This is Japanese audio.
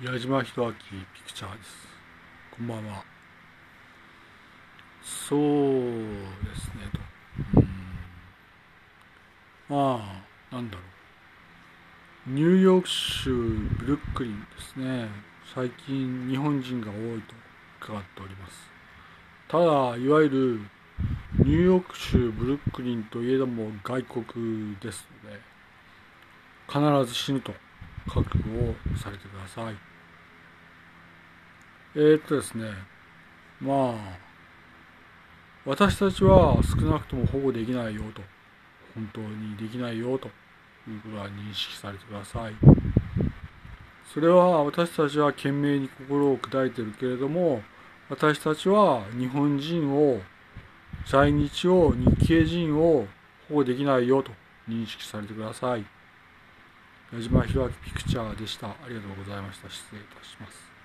矢島弘明ピクチャーです。こんばんは。そうですねと。うんまあ、なんだろう。ニューヨーク州ブルックリンですね。最近日本人が多いと伺っております。ただ、いわゆるニューヨーク州ブルックリンといえども外国ですので、必ず死ぬと覚悟をされてください。えー、っとですね、まあ、私たちは少なくとも保護できないよと、本当にできないよということは認識されてください。それは私たちは懸命に心を砕いているけれども、私たちは日本人を、在日を、日系人を保護できないよと認識されてください。矢島弘明ピクチャーでした。ありがとうございました。失礼いたします。